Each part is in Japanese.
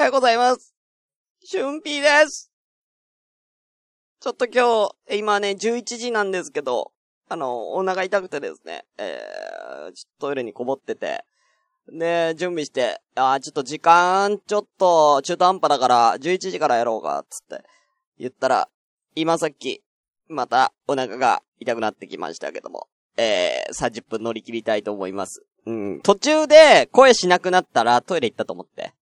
おはようございます。春ピーです。ちょっと今日、今ね、11時なんですけど、あの、お腹痛くてですね、えー、ちょっとトイレにこもってて、で、準備して、あーちょっと時間、ちょっと中途半端だから、11時からやろうか、つって、言ったら、今さっき、またお腹が痛くなってきましたけども、えー、30分乗り切りたいと思います。うん、途中で声しなくなったらトイレ行ったと思って。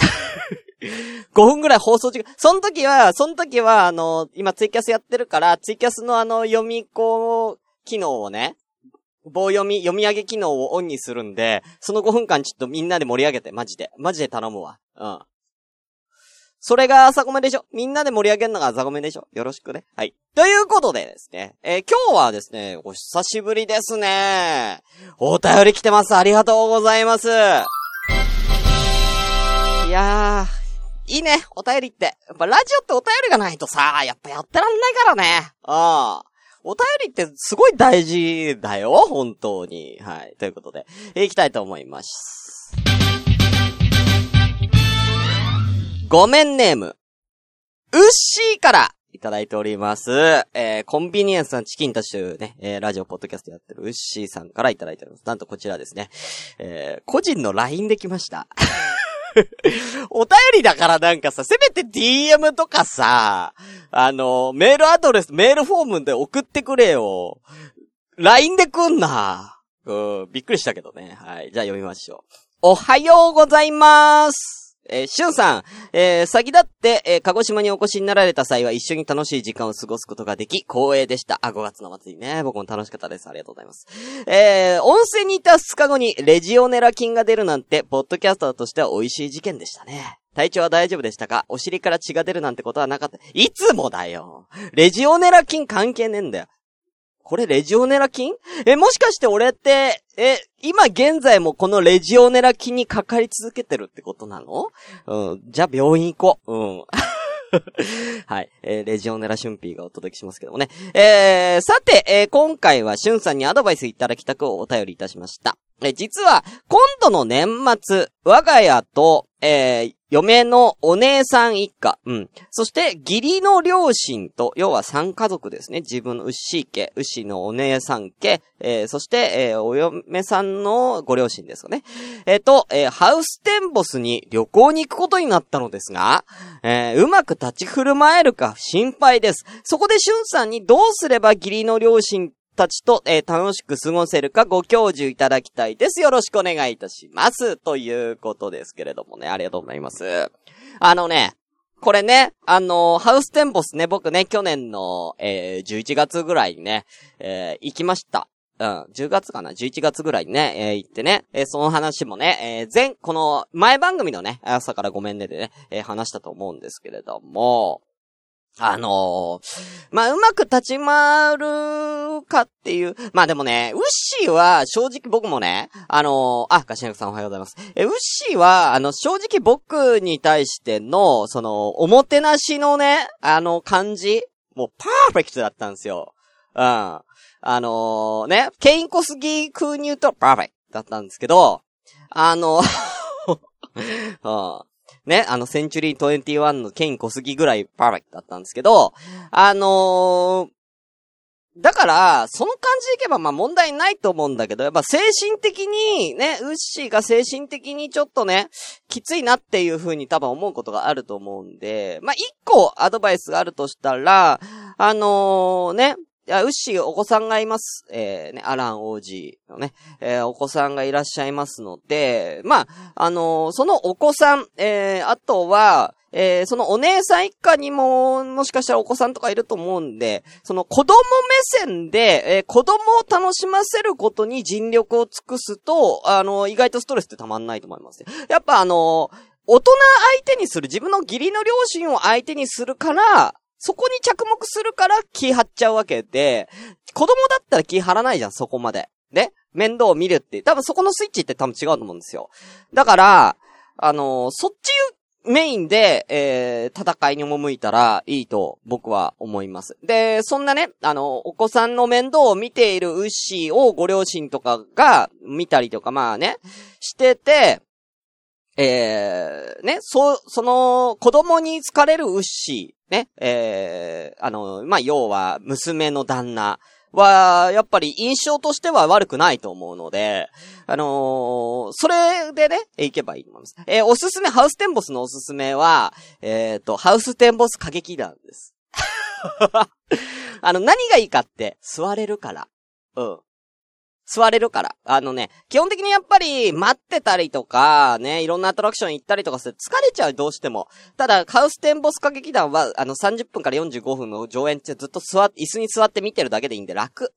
5分ぐらい放送時間、その時は、その時は、あの、今ツイキャスやってるから、ツイキャスのあの、読み子機能をね、棒読み、読み上げ機能をオンにするんで、その5分間ちょっとみんなで盛り上げて、マジで。マジで頼むわ。うん。それが朝ごめでしょ？みんなで盛り上げるのが朝ごめでしょ？よろしくね。はい。ということでですね、えー今日はですね、お久しぶりですね。お便り来てます。ありがとうございます。いやー、いいね、お便りって。やっぱラジオってお便りがないとさ、やっぱやってらんないからね。うん。お便りってすごい大事だよ、本当に。はい。ということで、えー行きたいと思います。ごめんネーム、ウッシーからいただいております。えー、コンビニエンスなチキンたちというね、えー、ラジオ、ポッドキャストやってるウッシーさんからいただいております。なんとこちらですね、えー、個人の LINE できました。お便りだからなんかさ、せめて DM とかさ、あの、メールアドレス、メールフォームで送ってくれよ。LINE で来んな。うん、びっくりしたけどね。はい。じゃあ読みましょう。おはようございます。えー、しゅんさん、えー、先立って、えー、鹿児島にお越しになられた際は一緒に楽しい時間を過ごすことができ、光栄でした。あ、5月の祭りね。僕も楽しかったです。ありがとうございます。えー、温泉にいた2日後にレジオネラ菌が出るなんて、ポッドキャスターとしては美味しい事件でしたね。体調は大丈夫でしたか？お尻から血が出るなんてことはなかった。いつもだよ。レジオネラ菌関係ねえんだよ。これレジオネラ菌？え、もしかして俺って、え、今現在もこのレジオネラ菌にかかり続けてるってことなの？うん。じゃあ病院行こう。うん。はい。えーレジオネラ春ピーがお届けしますけどもね。えー、さて、えー今回はしゅんさんにアドバイスいただきたくお便りいたしました。え実は、今度の年末、我が家と、えー嫁のお姉さん一家、うん。そして、義理の両親と、要は三家族ですね。自分の牛家、牛のお姉さん家、えーそして、えーお嫁さんのご両親ですよね。えっ、と、えーハウステンボスに旅行に行くことになったのですが、えーうまく立ち振る舞えるか心配です。そこでしゅんさんにどうすれば義理の両親たちと、えー楽しく過ごせるかご教授いただきたいです。よろしくお願いいたします。ということですけれどもね、ありがとうございます。あのね、これね、あのハウステンボスね、僕ね、去年の、えー11月ぐらいにね、えー行きました。うん、10月かな ?11 月ぐらいにね、えー行ってね、えーその話もね、えー前、この、前番組のね、朝からごめんねでね、えー話したと思うんですけれども、あのーまあ、うまく立ち回るかっていう。まあでもね、ウッシーは正直僕もね、あのーあ、ガシナクさんおはようございます。え、ウッシーは、あの、正直僕に対しての、その、おもてなしのね、あの感じ、もうパーフェクトだったんですよ。うん。あのーね、ケインコスギ風に言うとパーフェクトだったんですけど、あの、うん。ね、あの、センチュリー21のケイン小杉ぐらいパーフェクトだったんですけど、あのーだから、その感じでいけばまあ問題ないと思うんだけど、やっぱ精神的に、ね、ウッシーが精神的にちょっとね、きついなっていう風に多分思うことがあると思うんで、まあ一個アドバイスがあるとしたら、あのーね、や、ウッシーお子さんがいます。えー、ね、アラン王子のね、えーお子さんがいらっしゃいますので、まあ、あのーそのお子さん、えー、あとは、えー、そのお姉さん一家にも、もしかしたらお子さんとかいると思うんで、その子供目線で、えー子供を楽しませることに尽力を尽くすと、あのー意外とストレスってたまんないと思いますね。やっぱあのー大人相手にする、自分の義理の両親を相手にするから、そこに着目するから気張っちゃうわけで、子供だったら気張らないじゃん、そこまで。ね？面倒を見るって。多分そこのスイッチって多分違うと思うんですよ。だから、あのーそっちメインで、えー、戦いに赴いたらいいと僕は思います。で、そんなね、あの、お子さんの面倒を見ているウッシーをご両親とかが見たりとか、まあね、してて、えー、ね、そ、その、子供に疲れるウッシー、ね、えー、あの、まあ、要は、娘の旦那は、やっぱり印象としては悪くないと思うので、あのー、それでね、いけばいいと思います。えー、おすすめ、ハウステンボスのおすすめは、えっ、ー、と、ハウステンボス歌劇団です。あの、何がいいかって、座れるから。うん。座れるから。あのね、基本的にやっぱり待ってたりとか、ね、いろんなアトラクション行ったりとかする疲れちゃう、どうしても。ただ、カウステンボス歌劇団は、あの、30分から45分の上演ってずっと座って、椅子に座って見てるだけでいいんで楽。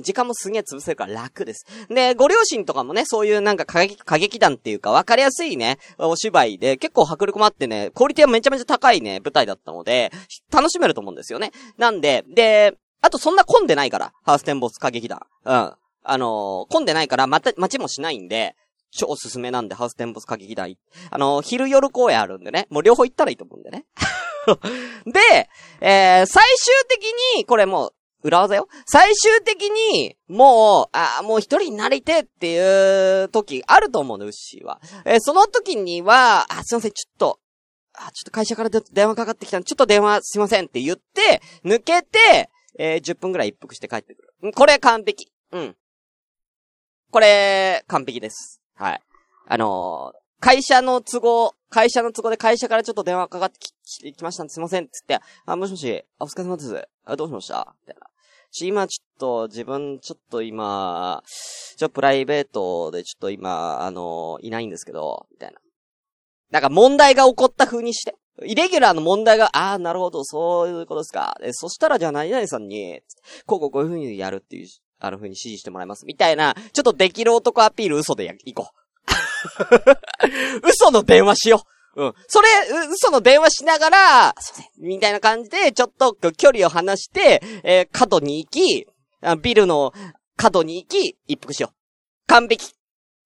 時間もすげえ潰せるから楽です。で、ご両親とかもね、そういうなんか歌劇、歌劇団っていうか分かりやすいね、お芝居で結構迫力もあってね、クオリティはめちゃめちゃ高いね、舞台だったので、楽しめると思うんですよね。なんで、で、あとそんな混んでないから、ハーステンボス歌劇団。うん。あのー、混んでないから、また、待ちもしないんで、超おすすめなんで、ハウステンボス歌劇団。あのー、昼夜公演あるんでね。もう両方行ったらいいと思うんでね。で、えー、最終的に、これもう、裏技よ。最終的に、もう、あもう一人になりてっていう時あると思うの、ウッシーは。えー、その時には、あ、すいません、ちょっと、あ、ちょっと会社から電話かかってきたんで、ちょっと電話すいませんって言って、抜けて、えー、10分くらい一服して帰ってくる。これ完璧。うん。これ、完璧です。はい。あのー、会社の都合、会社の都合で会社からちょっと電話かかってき、きましたんですいません、つって、あ、もしもし、あ、お疲れ様です。あ、どうしました？みたいな。し、今ちょっと、自分、ちょっと今、ちょ、プライベートでちょっと今、あのー、いないんですけど、みたいな。なんか問題が起こった風にして。イレギュラーの問題が、ああ、なるほど、そういうことですか。で、そしたらじゃあ何々さんに、こうこうこういう風にやるっていうあの風に指示してもらいます。みたいな、ちょっとできる男アピール嘘でや、行こう。嘘の電話しよう。うん。それ、嘘の電話しながら、みたいな感じで、ちょっと距離を離して、えー、角に行き、ビルの角に行き、一服しよう。完璧。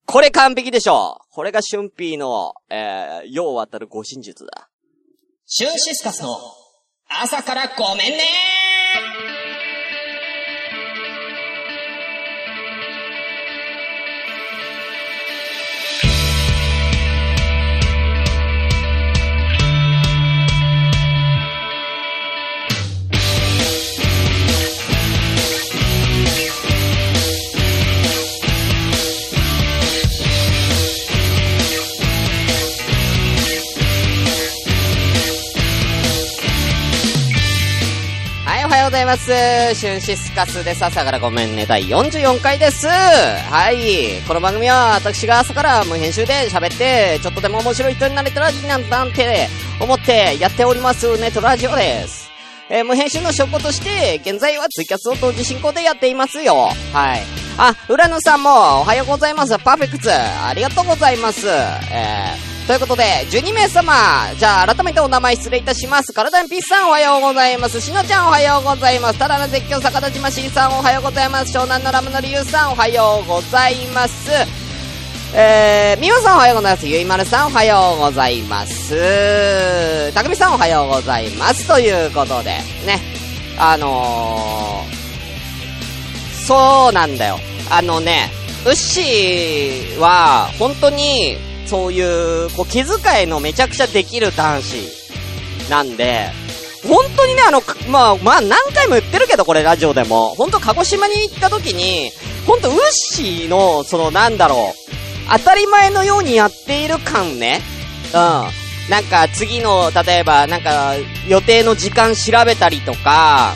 これ完璧でしょう。これが春ーの、えー、用渡る護身術だ。シュンシスカスの朝からごめんねーございます。シュンシスカスです。朝からごめんね。第44回です。はい。この番組は私が朝から無編集で喋って、ちょっとでも面白い人になれたらいいなんなんて思ってやっておりますネットラジオです。えー、無編集の証拠として、現在はツイキャスを同時進行でやっていますよ。はい。あ、浦野さんもおはようございます。パーフェクト。ありがとうございます。えーということで、12名様、じゃあ改めてお名前失礼いたします。体にピッさんおはようございます。しのちゃんおはようございます。ただの絶叫坂田島 C さんおはようございます。湘南のラムのりゆうさんおはようございます。えー、みおさんおはようございます。ゆいまるさんおはようございます。たくみさんおはようございます。ということで、ね。あのー、そうなんだよ。あのね、ウッシーは、本当に、そういう、こう、気遣いのめちゃくちゃできる男子なんで、本当にね、あの、まあ、まあ、何回も言ってるけど、これラジオでも。本当鹿児島に行った時に、本当ウッシーの、その、なんだろう、当たり前のようにやっている感ね。うん。なんか、次の、例えば、なんか、予定の時間調べたりとか、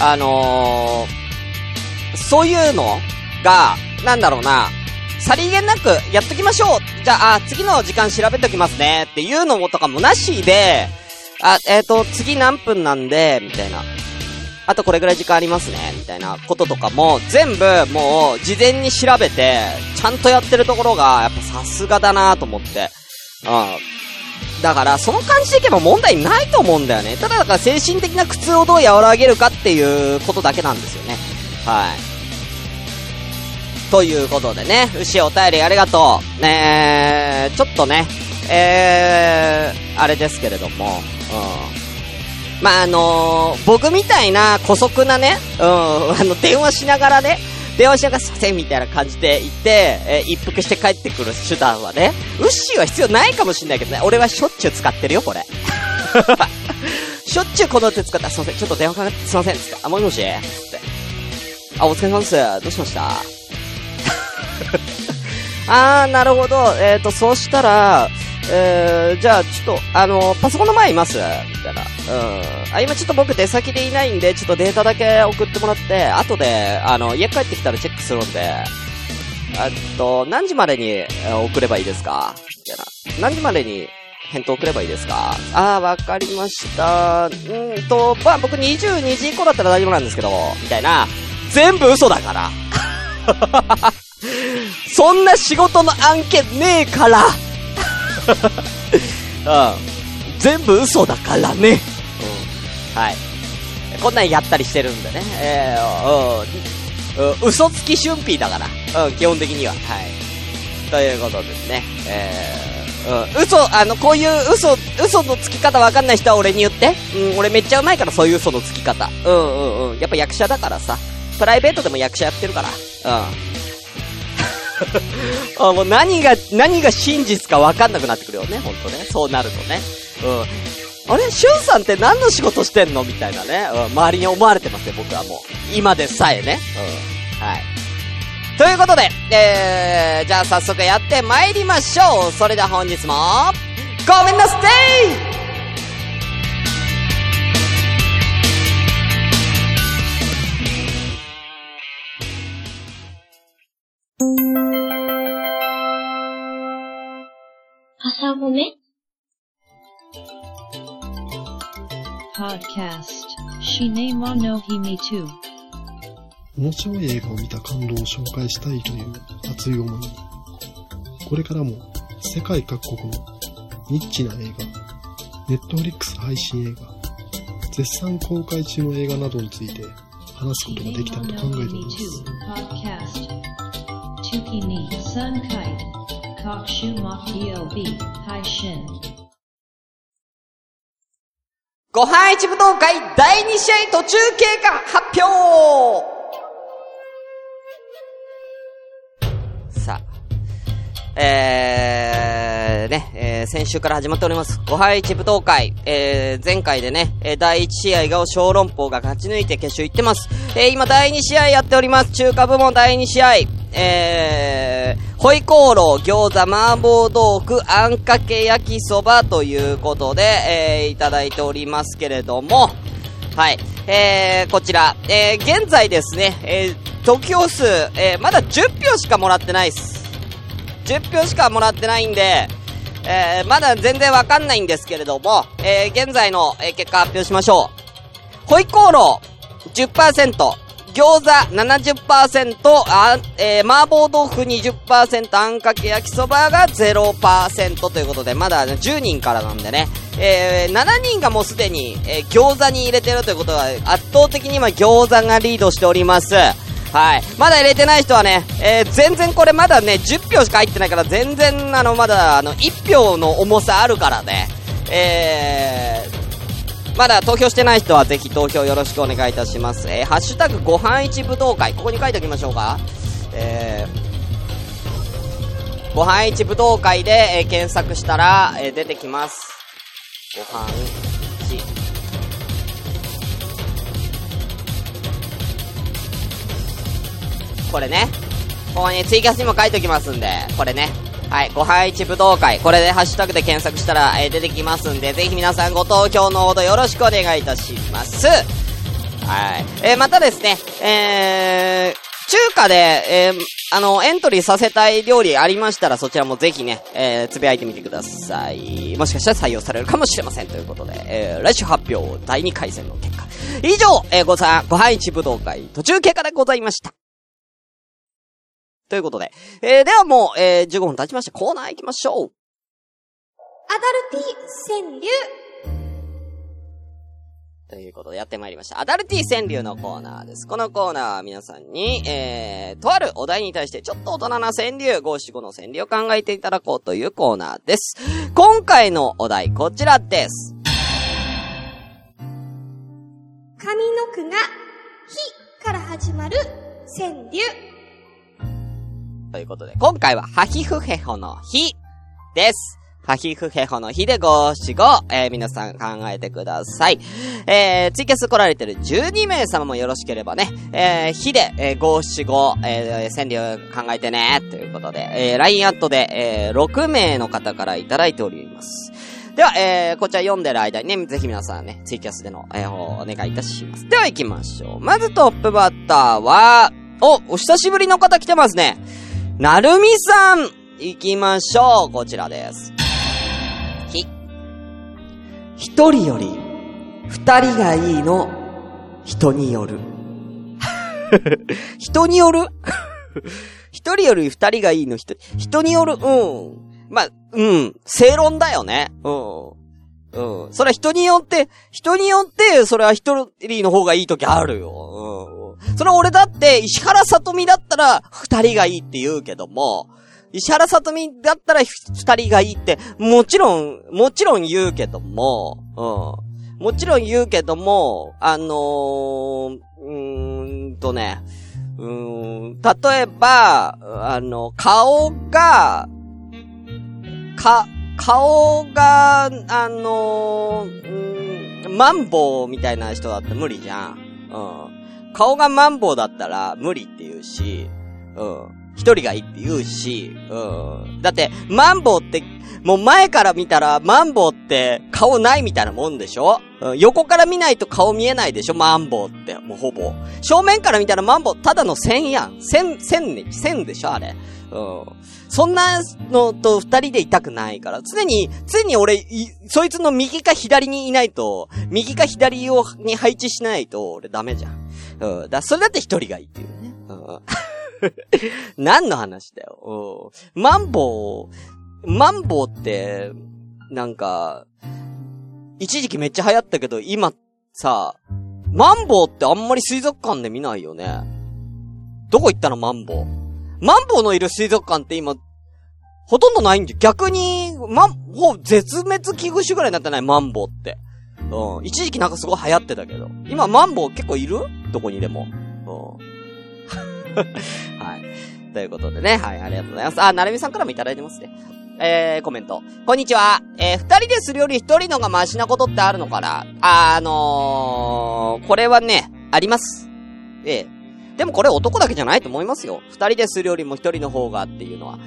あのー、そういうのが、なんだろうな、さりげなくやっときましょうじゃあ、あ、次の時間調べときますねっていうのもとかもなしで、あ、えっ、ー、と、次何分なんで、みたいな。あとこれぐらい時間ありますね、みたいなこととかも、全部もう事前に調べて、ちゃんとやってるところが、やっぱさすがだなと思って。うん。だから、その感じでいけば問題ないと思うんだよね。ただだから精神的な苦痛をどう和らげるかっていうことだけなんですよね。はい。ということでね、牛お便りありがとう。ねちょっとね、えー、あれですけれども、うん。まあ、あのー、僕みたいな古速なね、うん、あの、電話しながらね、電話しながらすいませんみたいな感じで言って、えー、一服して帰ってくる手段はね、ウッシーは必要ないかもしんないけどね、俺はしょっちゅう使ってるよ、これ。しょっちゅうこの手使った。すいません、ちょっと電話かかって、すいません、つって。あ、もしもしつって。あ、お疲れ様です。どうしました？あー、なるほど。えっ、ー、と、そうしたら、えー、じゃあ、ちょっと、あの、パソコンの前います？みたいな。うん。あ、今ちょっと僕出先でいないんで、ちょっとデータだけ送ってもらって、後で、あの、家帰ってきたらチェックするんで、あと、何時までに送ればいいですか？みたいな。何時までに返答送ればいいですか？あー、わかりました。うんと、まあ、僕22時以降だったら大丈夫なんですけど、みたいな。全部嘘だから。そんな仕事の案件ねえから うん。全部嘘だからね。うん。はい。こんなんやったりしてるんでね。えー、うん。嘘つき春辟だから。うん、基本的には。はい。ということですね。えー、うん。嘘、あの、こういう嘘、嘘のつき方わかんない人は俺に言って。うん、俺めっちゃうまいから、そういう嘘のつき方。うんうんうん。やっぱ役者だからさ。プライベートでも役者やってるから。うん。あもう何が、何が真実か分かんなくなってくるよね、ほんとね。そうなるとね。うん。あれシュンさんって何の仕事してんのみたいなね。うん、周りに思われてますよ、僕はもう。今でさえね。うん。はい。ということで、えー、じゃあ早速やって参りましょう。それでは本日も、ごめんなさい朝ごめ？Podcast. シネマのヒミト面白い映画を見た感動を紹介したいという熱い思い。に、これからも世界各国のニッチな映画、ネットフリックス配信映画、絶賛公開中の映画などについて話すことができたらと考えております。各週木曜日配信。ご飯一武道会第2試合途中経過発表さあ、えー、でね、えー、先週から始まっております。ご飯一武道会、えー、前回でね、え第1試合が小籠包が勝ち抜いて決勝行ってます。えー、今第2試合やっております。中華部門第2試合。えー、ホイコーロー、餃子、麻婆豆腐、あんかけ焼きそばということで、えー、いただいておりますけれども、はい。えー、こちら、えー、現在ですね、えー、得票数、えー、まだ10票しかもらってないっす。10票しかもらってないんで、えー、まだ全然わかんないんですけれども、えー、現在の、えー、結果発表しましょう。ホイコーロー、10%、餃子70%、あ、えー、麻婆豆腐20%、あんかけ焼きそばが0%ということで、まだ、10人からなんでね、えー、7人がもうすでに、えー、餃子に入れてるということは、圧倒的に今餃子がリードしております。はい。まだ入れてない人はね、えー、全然これまだね、10票しか入ってないから、全然、あの、まだ、あの、1票の重さあるからね、えー、まだ投票してない人はぜひ投票よろしくお願いいたします。えー、ハッシュタグご飯一武道会、ここに書いておきましょうか。えー、ご飯一武道会で、えー、検索したら、えー、出てきます。ご飯これね。ここにツイキャスにも書いておきますんで、これね。はい、ご配置武道会。これでハッシュタグで検索したら、えー、出てきますんで、ぜひ皆さんご投票のほどよろしくお願いいたします。はい。えー、またですね、えー、中華で、えー、あの、エントリーさせたい料理ありましたら、そちらもぜひね、えー、つぶやいてみてください。もしかしたら採用されるかもしれません。ということで、えー、来週発表、第2回戦の結果。以上、えー、ごさん、ご配置武道会、途中経過でございました。ということで。えー、ではもう、えー、15分経ちました。コーナー行きましょう。アダルティ川柳。ということでやってまいりました。アダルティ川柳のコーナーです。このコーナーは皆さんに、えー、とあるお題に対してちょっと大人な川柳、五七五の川柳を考えていただこうというコーナーです。今回のお題、こちらです。上の句が、ひから始まる川柳。ということで、今回は、ハヒフヘホの日です。ハヒフヘホの日で五七五、えー、皆さん考えてください。えー、ツイキャス来られてる12名様もよろしければね、えー、日で、えー、五七五、えー、川柳考えてね、ということで、えー、LINE アットで、えー、6名の方からいただいております。では、えー、こちら読んでる間にね、ぜひ皆さんね、ツイキャスでの、えー、お願いいたします。では行きましょう。まずトップバッターは、お、お久しぶりの方来てますね。なるみさん行きましょう。こちらです。ひ。一人より、二人がいいの、人による。人による？一人より二人がいいの人、人による、うん。まあ、うん。正論だよね。うん。うん。それは人によって、人によって、それは一人の方がいい時あるよ。うん。それ俺だって、石原さとみだったら、二人がいいって言うけども、石原さとみだったら二人がいいって、もちろん、もちろん言うけども、うん。もちろん言うけども、あのー、うーんとね、うーん、例えば、あの、顔が、か、顔が、あのー、うん、マンボウみたいな人だって無理じゃん。うん。顔がマンボウだったら無理って言うし、うん。一人がいいって言うし、うん。だって、マンボウって、もう前から見たら、マンボウって顔ないみたいなもんでしょ、うん、横から見ないと顔見えないでしょ？マンボウって、もうほぼ。正面から見たらマンボウただの線やん。線、線ね、線でしょあれ。うん。そんなのと二人でいたくないから、常に、常に俺、そいつの右か左にいないと、右か左を、に配置しないと、俺ダメじゃん。うん。だ、それだって一人がいいっていうね。うん。何の話だよ。うん。マンボウ、マンボウって、なんか、一時期めっちゃ流行ったけど、今、さ、マンボウってあんまり水族館で見ないよね。どこ行ったのマンボウ？マンボウのいる水族館って今、ほとんどないんじゃ、逆に、マン、ほ、絶滅危惧種ぐらいになってない？マンボウって。うん。一時期なんかすごい流行ってたけど。今マンボウ結構いる？どこにでも。うん。はい。ということでね。はい、ありがとうございます。あ、なるみさんからもいただいてますね。えー、コメント。こんにちは。えー、二人でするより一人のがマシなことってあるのかな？あのー、これはね、あります。ええでもこれ男だけじゃないと思いますよ。二人でするよりも一人の方がっていうのは。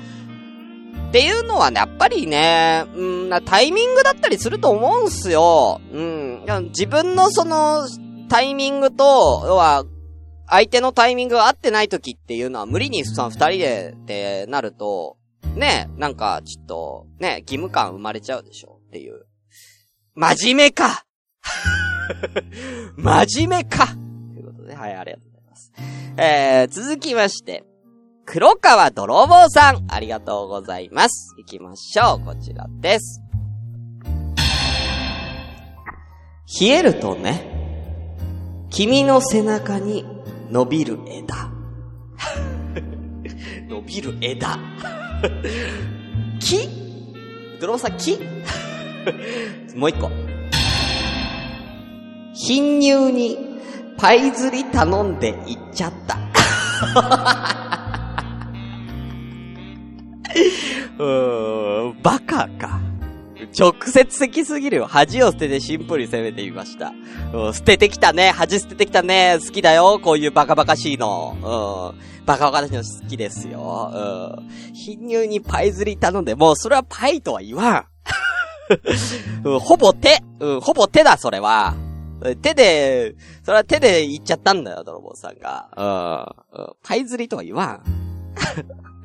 っていうのはね、やっぱりね、うん、タイミングだったりすると思うんすよ。うん。自分のその、タイミングと、要は、相手のタイミングが合ってない時っていうのは無理にその二人でってなると、ね、なんかちょっと、ね、義務感生まれちゃうでしょっていう。真面目か 真面目かということで、はい、ありがとうございます。えー、続きまして、黒川泥棒さん、ありがとうございます。行きましょう。こちらです。冷えるとね、君の背中に伸びる枝。伸びる枝。木？泥棒さん木？もう一個。貧乳にパイ釣り頼んで行っちゃった。バカか。直接的すぎるよ。恥を捨ててシンプルに攻めてみました。捨ててきたね。恥捨ててきたね。好きだよ。こういうバカバカしいの。バカバカしいの好きですよ。うん。貧乳にパイ釣り頼んで、もうそれはパイとは言わん。ほぼ手。ほぼ手だ、それは。手で、それは手で言っちゃったんだよ、泥棒さんが。パイ釣りとは言わん。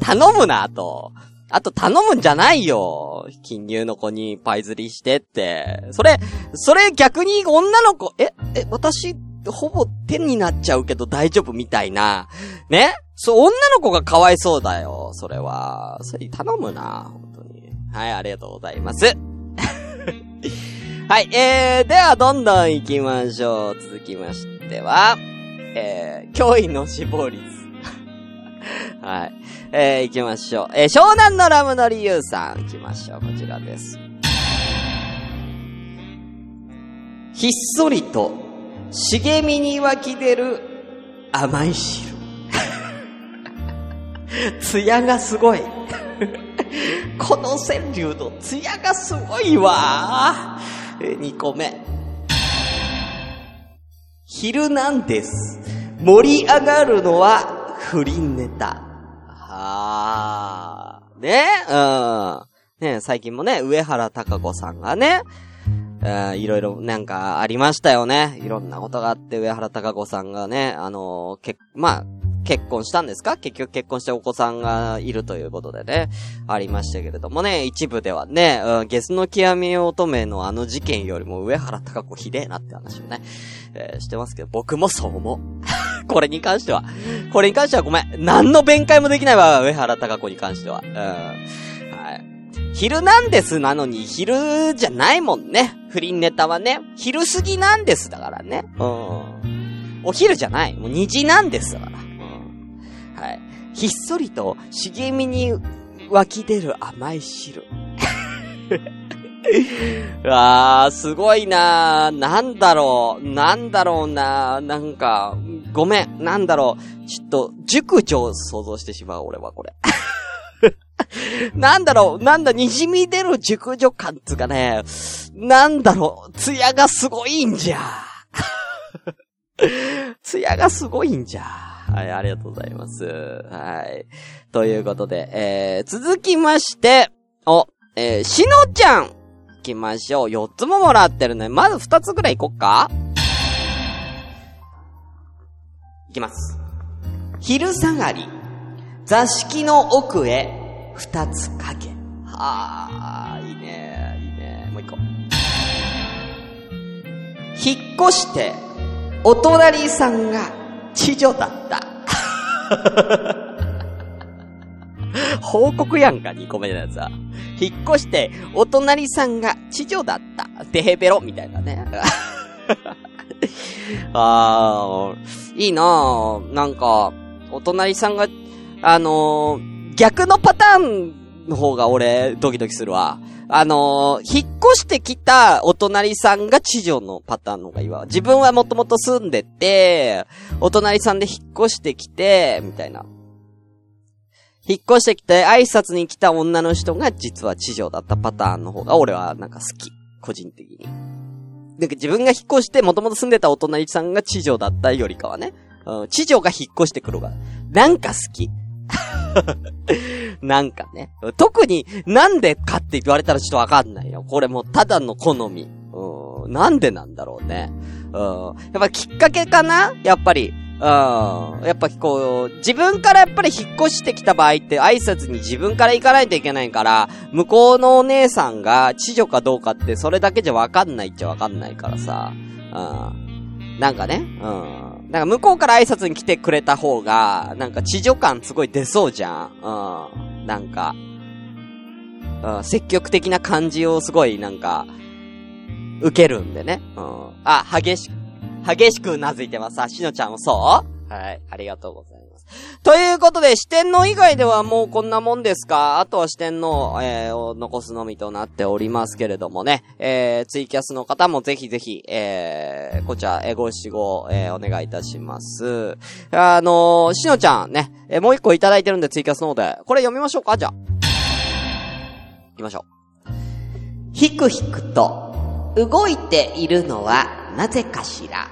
頼むな、あと。あと頼むんじゃないよ。金乳の子にパイ釣りしてって。それ、それ逆に女の子、え、え、私、ほぼ手になっちゃうけど大丈夫みたいな。ね？そう、女の子がかわいそうだよ。それは。それ頼むな、本当に。はい、ありがとうございます。はい、えー、ではどんどん行きましょう。続きましては、えー、驚異の死亡率。はい。えー、行きましょう。えー、湘南のラムの理由さん、行きましょう。こちらです。ひっそりと、茂みに湧き出る甘い汁。艶がすごい。この川柳の艶がすごいわ。2個目。昼なんです。盛り上がるのは不倫ネタ。はあ。ね？うん。ね最近もね、上原隆子さんがね、いろいろなんかありましたよね。いろんなことがあって、上原隆子さんがね、あのーけ、まあ、結婚したんですか？結局結婚してお子さんがいるということでね、ありましたけれどもね、一部ではね、うん、ゲスの極み乙女のあの事件よりも上原隆子ひでえなって話をね、えーしてますけど、僕もそう思う。これに関しては。これに関してはごめん。何の弁解もできないわ、上原隆子に関しては。うん。はい。昼なんですなのに、昼じゃないもんね。不倫ネタはね。昼過ぎなんですだからね。うん。お昼じゃない。もう2時なんですだから。はい。ひっそりと茂みに湧き出る甘い汁。う わー、すごいなー。なんだろう。なんだろうなー。なんか、ごめん。なんだろう。ちょっと、熟女を想像してしまう、俺はこれ。なんだろう。なんだ、滲み出る熟女感つうかね。なんだろう。艶がすごいんじゃ。艶がすごいんじゃ。はい、ありがとうございます。はい。ということで、えー、続きまして、お、えー、しのちゃん。行きましょう。4つももらってるね。まず2つぐらい行こっかいきます。昼下がり、座敷の奥へ二つかけ。はあ、いいね、いいね。もう一個。引っ越して、お隣さんが知女だった。報告やんか、2個目のやつは。引っ越して、お隣さんが知女だった。デヘベロみたいなね。あー、いいなぁ。なんか、お隣さんが、あのー逆のパターンの方が俺、ドキドキするわ。あのー引っ越してきたお隣さんが知女のパターンの方がいいわ。自分はもともと住んでて、お隣さんで引っ越してきて、みたいな。引っ越してきて挨拶に来た女の人が実は知女だったパターンの方が俺はなんか好き。個人的に。で、自分が引っ越して元々住んでたお隣さんが知女だったよりかはね。うん、知女が引っ越してくるが、なんか好き。なんかね。特になんでかって言われたらちょっとわかんないよ。これもうただの好み。うん、なんでなんだろうね。うん、やっぱきっかけかな？やっぱり。うん。やっぱこう、自分からやっぱり引っ越してきた場合って挨拶に自分から行かないといけないから、向こうのお姉さんが知女かどうかってそれだけじゃわかんないっちゃわかんないからさ。うん。なんかね、うん。なんか向こうから挨拶に来てくれた方が、なんか地上感すごい出そうじゃん。うん。なんか、うん、積極的な感じをすごいなんか、受けるんでね。うん。あ、激し、激しくうなずいてます。あ、しのちゃんもそう？はい。ありがとうございます。ということで、四天王以外ではもうこんなもんですか？あとは四天王、えー、を残すのみとなっておりますけれどもね。えー、ツイキャスの方もぜひぜひ、えー、こちら、え、ご指導、えー、お願いいたします。あのー、しのちゃんね、えー、もう一個いただいてるんでツイキャスの方で、これ読みましょうか？じゃあ。行きましょう。ひくひくと、動いているのは、なぜかしら？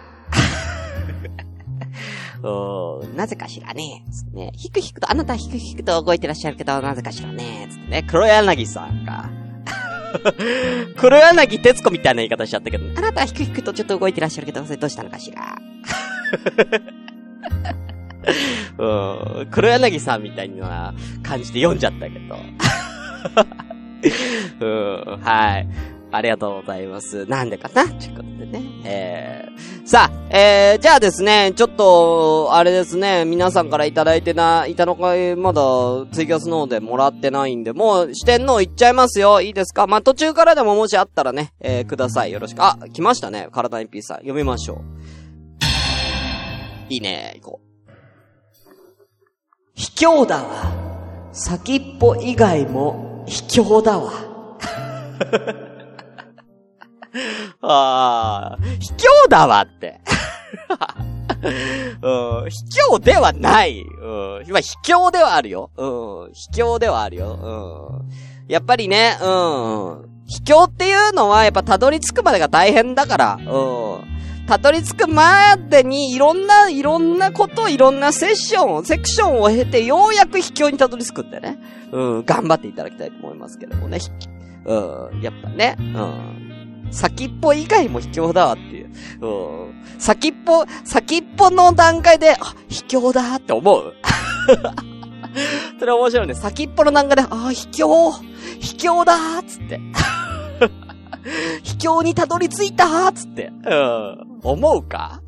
なぜかしらね。つってね。ひくひくと、あなたはひくひくと動いてらっしゃるけど、なぜかしらね。つってね。黒柳さんか。黒柳徹子みたいな言い方しちゃったけど、あなたはひくひくとちょっと動いてらっしゃるけど、それどうしたのかしら。うん。黒柳さんみたいな感じで読んじゃったけど。うん、はい。ありがとうございます。なんでかな？ということでね。えー、さあ、えー、じゃあですね、ちょっと、あれですね、皆さんからいただいてな、いたのかい、まだ、ツイキャスの方でもらってないんで、もう、四天王いっちゃいますよ。いいですか？まあ、途中からでももしあったらね、えー、ください。よろしく。あ、来ましたね。体にピーさん。読みましょう。いいね、行こう。卑怯だわ。先っぽ以外も卑怯だわ。ああ、卑怯だわって。うん、卑怯ではない。うん、今卑怯ではあるよ。うん、卑怯ではあるよ。うん。やっぱりね、うん。卑怯っていうのはやっぱたどり着くまでが大変だから。うん。たどり着くまでにいろんな、いろんなこと、いろんなセッション、セクションを経てようやく卑怯にたどり着くんでね。うん、頑張っていただきたいと思いますけどもね。うん、やっぱね、うん。先っぽ以外も卑怯だわっていう。うん。先っぽ、先っぽの段階で、あ、卑怯だって思う それ面白いね。先っぽの段階で、あ、卑怯卑怯だーっつって。卑怯にたどり着いたーっつって。うん。思うか？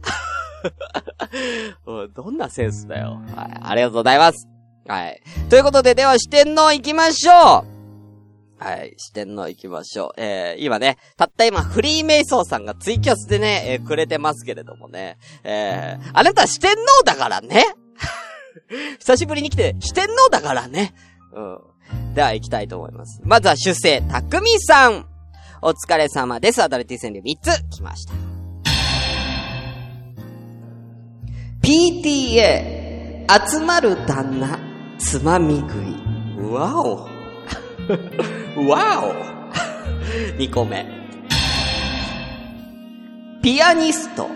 うん、どんなセンスだよ。はい。ありがとうございます。はい。ということで、では四天王行きましょうはい、四天王行きましょう。えー、今ね、たった今、フリーメイソーさんがツイキャスでね、えー、くれてますけれどもね。えー、あなた四天王だからね 久しぶりに来て、四天王だからね。うん。では行きたいと思います。まずは主生、たくみさん。お疲れ様です。アダルティ川柳3つ来ました。PTA、集まる旦那、つまみ食い。うわお。わお。2個目。ピアニスト、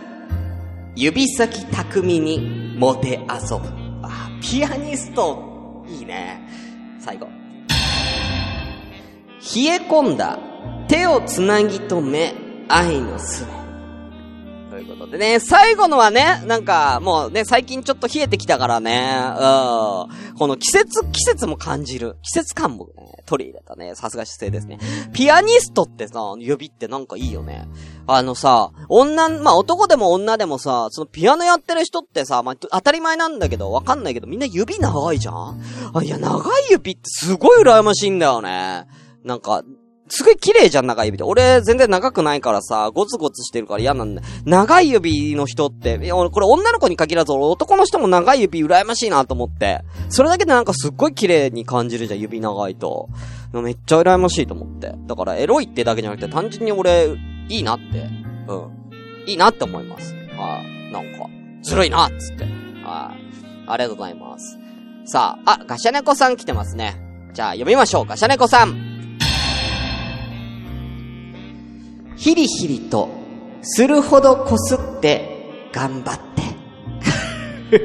指先巧みにモテ遊ぶ。あ、ピアニスト、いいね。最後。冷え込んだ、手をつなぎ止め、愛のすべ。ということでね、最後のはね、なんか、もうね、最近ちょっと冷えてきたからね、うん。この季節、季節も感じる。季節感もね、取り入れたね。さすが姿勢ですね。ピアニストってさ、指ってなんかいいよね。あのさ、女、まあ、男でも女でもさ、そのピアノやってる人ってさ、まあ、当たり前なんだけど、わかんないけど、みんな指長いじゃんあ、いや、長い指ってすごい羨ましいんだよね。なんか、すごい綺麗じゃん、長い指って。俺、全然長くないからさ、ゴツゴツしてるから嫌なんだ。長い指の人って、いや、俺、これ女の子に限らず、男の人も長い指羨ましいなと思って。それだけでなんかすっごい綺麗に感じるじゃん、指長いと。めっちゃ羨ましいと思って。だから、エロいってだけじゃなくて、単純に俺、いいなって。うん。いいなって思います。はい。なんか、ずるいなっつって。はい。ありがとうございます。さあ、あ、ガシャネコさん来てますね。じゃあ、読みましょう。ガシャネコさん。ヒリヒリと、するほどこすって、頑張って。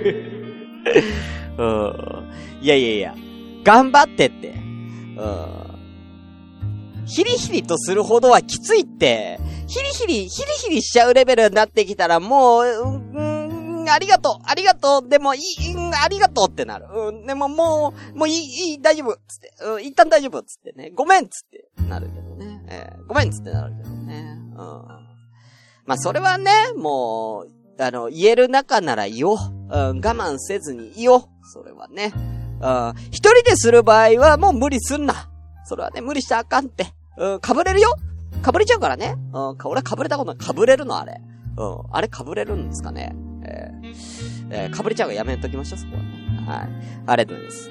うん。いやいやいや、頑張ってって。うん。ヒリヒリとするほどはきついって、ヒリヒリ、ヒリヒリしちゃうレベルになってきたらもう、うん、うんありがとう、ありがとう、でもいい、うん、ありがとうってなる。うん、でももう、もういい、いい、大丈夫、つって、うん、一旦大丈夫、つってね、ごめん、つって、なるけどね。えーごめんっ、つってなるけどね。うん。まあ、それはね、もう、あの、言える仲なら言おう。うん、我慢せずに言おう。それはね。うん、一人でする場合はもう無理すんな。それはね、無理したらあかんって。うん、かぶれるよかぶれちゃうからね。うん、か俺かぶれたことない。かぶれるのあれ。うん、あれかぶれるんですかね。えー、えーかぶれちゃうからやめときましょう、そこはね。はい。ありがとうござい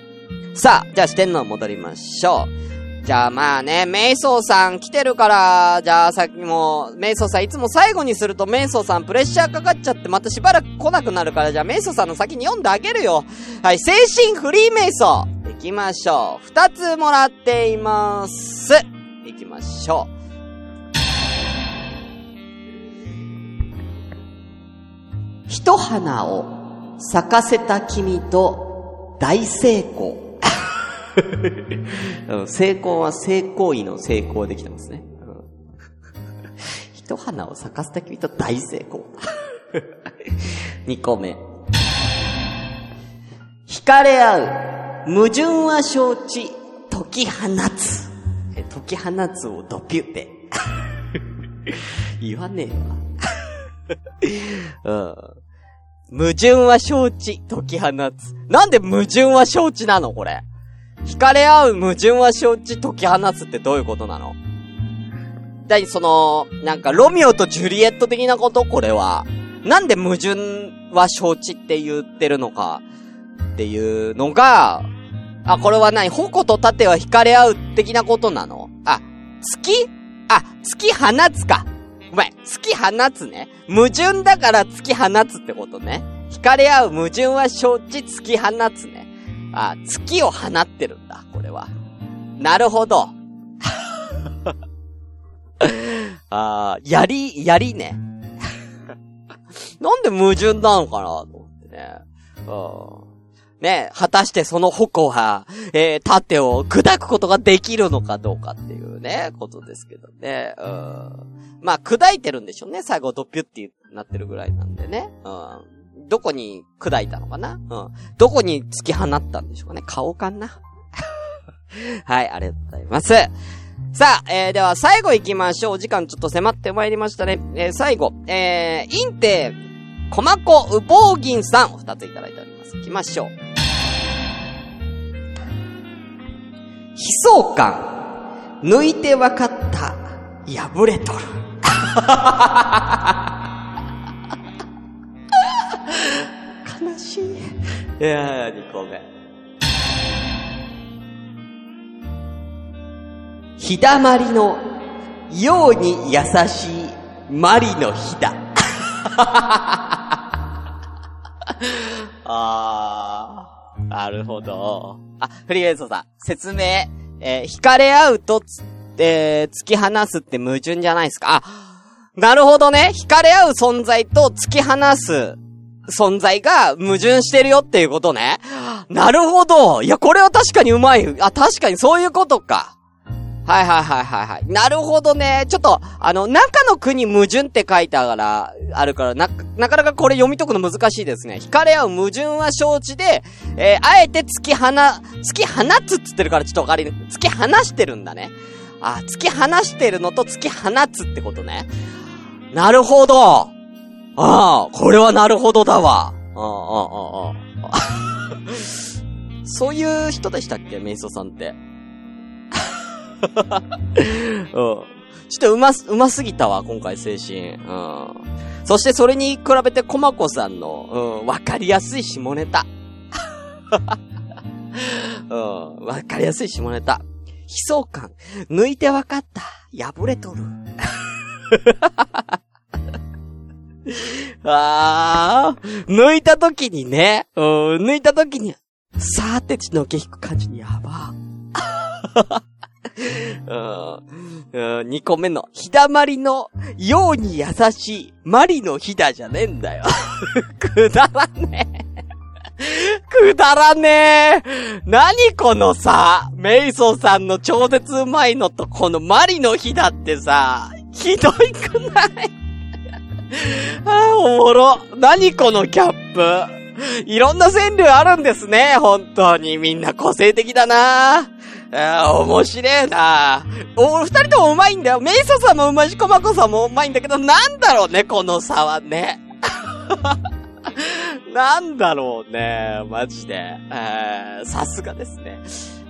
ます。さあ、じゃあ四天王戻りましょう。じゃあまあね、メイソーさん来てるから、じゃあさっきも、メイソーさんいつも最後にするとメイソーさんプレッシャーかかっちゃってまたしばらく来なくなるから、じゃあメイソーさんの先に読んであげるよ。はい、精神フリーメイソー。行きましょう。二つもらっています。行きましょう。一花を咲かせた君と大成功。成功は成功位の成功できてますね。一花を咲かせた君と大成功。二個目。惹かれ合う。矛盾は承知。解き放つ。解き放つをドピュって。言わねえわ。うん。矛盾は承知。解き放つ。なんで矛盾は承知なのこれ？惹かれ合う矛盾は承知解き放つってどういうことなの？だい、その、なんか、ロミオとジュリエット的なこと？これは。なんで矛盾は承知って言ってるのかっていうのが、あ、これは何？矛と盾は惹かれ合う的なことなの？あ、月あ、月放つか。ごめん、月放つね。矛盾だから月放つってことね。惹かれ合う矛盾は承知突き放つね。あ、月を放ってるんだ、これは。なるほど。あやり、やりね。なんで矛盾なのかなと思ってね。うん。ね、果たしてその矛は、えー、盾を砕くことができるのかどうかっていうね、ことですけどね。うん。まあ、砕いてるんでしょうね。最後ドピュってなってるぐらいなんでね。うん。どこに砕いたのかな？うん。どこに突き放ったんでしょうかね？顔かな？はい、ありがとうございます。さあ、えー、では最後行きましょう。お時間ちょっと迫ってまいりましたね。えー、最後、えー、インテ、コマコウボウギンさん、二ついただいております。行きましょう。悲壮感、抜いてわかった、破れとる。悲しい。いやー、2個目。ひだまりのように優しいマリのひだ。あー、なるほど。あ、フリーエイソさん、説明。えー、惹かれ合うとつ、えー、突き放すって矛盾じゃないですか。あ、なるほどね。惹かれ合う存在と突き放す存在が矛盾してるよっていうことね。なるほど。いや、これは確かにうまい。あ、確かにそういうことか。はいはいはいはいはい。なるほどね。ちょっと、あの、中の国矛盾って書いてあから、あるから、な、なかなかこれ読み解くの難しいですね。惹かれ合う矛盾は承知で、えー、あえて突き放、突き放つっつってるからちょっとわかり、突き放してるんだね。あ、突き放してるのと突き放つってことね。なるほど。ああ、これはなるほどだわ。ああ、ああ、ああ。そういう人でしたっけメイソさんって。うん。ちょっとうま、うますぎたわ、今回精神。うん。そしてそれに比べてコマコさんの、うん、わかりやすい下ネタ。うん、わかりやすい下ネタ。悲壮感、抜いてわかった。破れとる。あー、抜いた時にね、抜いた時に、さーって血の毛引く感じにやば。うん。二個目の、ひだまりの、ように優しい、マリのひだじゃねえんだよ。くだらねえ。くだらねえ。何このさ、メイソーさんの超絶うまいのとこのマリの日だってさ、ひどいくない？ああ、おもろ。何このギャップ。いろんな川柳あるんですね、本当に。みんな個性的だなあ面白えなお、二人ともうまいんだよ。メイソさんもうまいし、コマコさんもうまいんだけど、なんだろうね、この差はね。なんだろうね、マジで。さすがですね。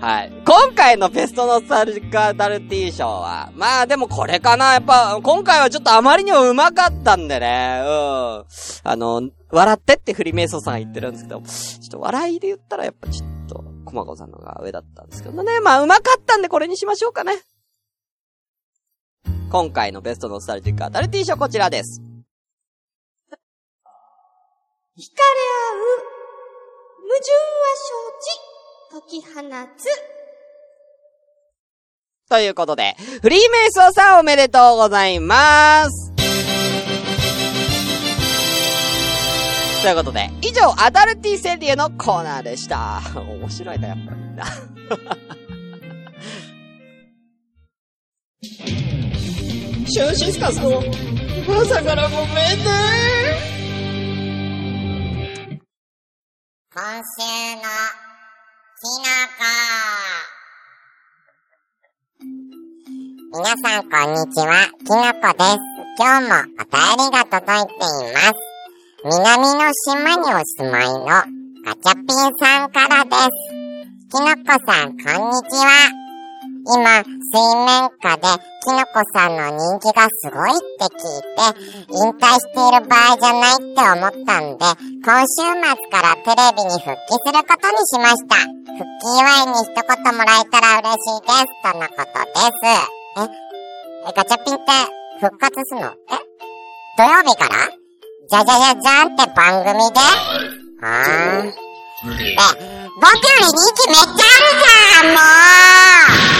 はい。今回のベストノスタルジカダルティー賞は、まあでもこれかな。やっぱ、今回はちょっとあまりにも上手かったんでね。うん。あの、笑ってってフリメイソさん言ってるんですけど、ちょっと笑いで言ったらやっぱちょっと、コマコさんのが上だったんですけどね。まあ、うまかったんでこれにしましょうかね。今回のベストノスタルジックアダルティー賞こちらです。惹かれ合う、矛盾は承知、解き放つ。ということで、フリーメイソーさんおめでとうございます。ということで、以上、アダルティ川柳のコーナーでした。面白いな、やっぱりみ んな。シュンシスカスの朝からごめんね。今週のきなこ。皆さんこんにちは、きのこです。今日もお便りが届いています。南の島にお住まいのガチャピンさんからです。きのこさん、こんにちは。今、水面下できのこさんの人気がすごいって聞いて、引退している場合じゃないって思ったんで、今週末からテレビに復帰することにしました。復帰祝いに一言もらえたら嬉しいです。とのことです。え、えガチャピンって復活すの？え？土曜日から？じじゃじゃじゃじゃんって番組で？あー。え、僕より人気めっちゃあるじゃん、もう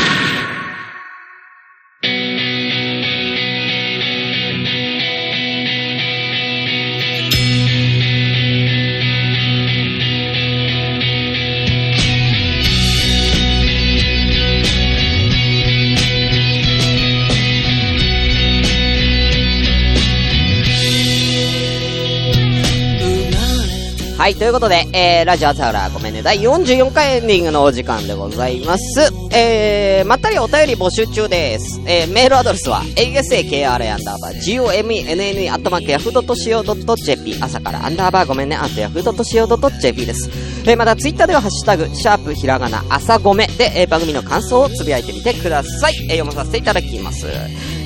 はい、ということで、えー、ラジオ朝浦ごめんね、第44回エンディングのお時間でございます。えー、まったりお便り募集中です。えー、メールアドレスは、asakra アンダーバー、gomenne アットマークヤフー .co.jp、朝からアンダーバーごめんね、アットヤフー .co.jp です。えー、またツイッターではハッシュタグ、シャープひらがな、朝ごめで、えー、番組の感想をつぶやいてみてください。えー、読まさせていただきます。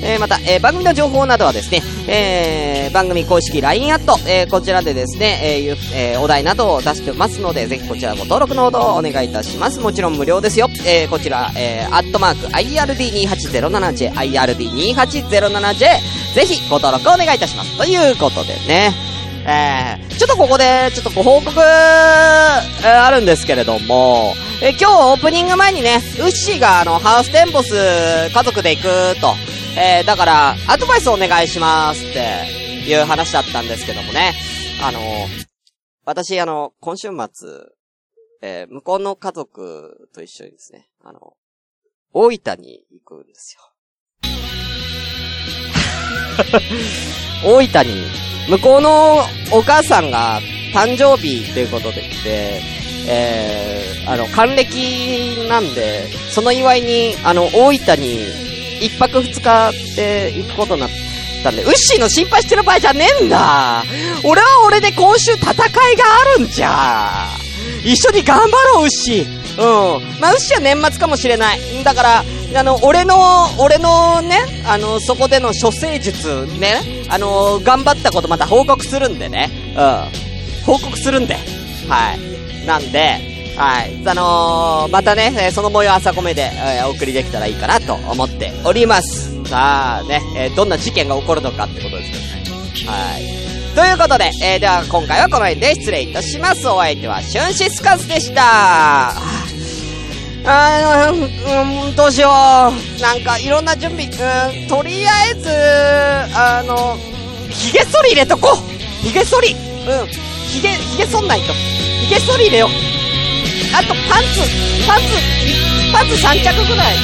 えー、また、えー、番組の情報などはですね、えー、番組公式 LINE アット、えー、こちらでですね、えーえーお題などを出してますので、ぜひこちらご登録のほどお願いいたします。もちろん無料ですよ。えー、こちら、えー、アットマーク、IRD2807J、IRD2807J、ぜひご登録お願いいたします。ということでね、えー、ちょっとここで、ちょっとご報告、えーあるんですけれども、えー今日オープニング前にね、ウッシーがあの、ハウステンボス家族で行くと、えー、だから、アドバイスお願いしますっていう話だったんですけどもね、あの私、あの、今週末、えー向こうの家族と一緒にですね、あの、大分に行くんですよ。大分に、向こうのお母さんが誕生日ということでって、えー、あの、還暦なんで、その祝いに、あの、大分に、一泊二日で行くことになったんで、ウッシーの心配してる場合じゃねえんだ俺は俺で今週戦いがあるんじゃ一緒に頑張ろう、ウッシーうん。まあ、ウッシーは年末かもしれない。だから、あの、俺の、俺のね、あの、そこでの処世術ね、あの、頑張ったことまた報告するんでね。うん。報告するんで。はい。なんで、はい。あのーまたね、その模様朝コメで、えーお送りできたらいいかなと思っております。さあね、えーどんな事件が起こるのかってことですけどね。はい。ということで、えーでは今回はこの辺で失礼いたします。お相手はシュンシスカスでした。あーうん、どうしよう。なんか、いろんな準備、うん、とりあえず、あの、髭剃り入れとこう髭剃りうん。髭、髭剃んないと。髭剃り入れよう。あと、パンツ、パンツ、パンツ3着ぐらい。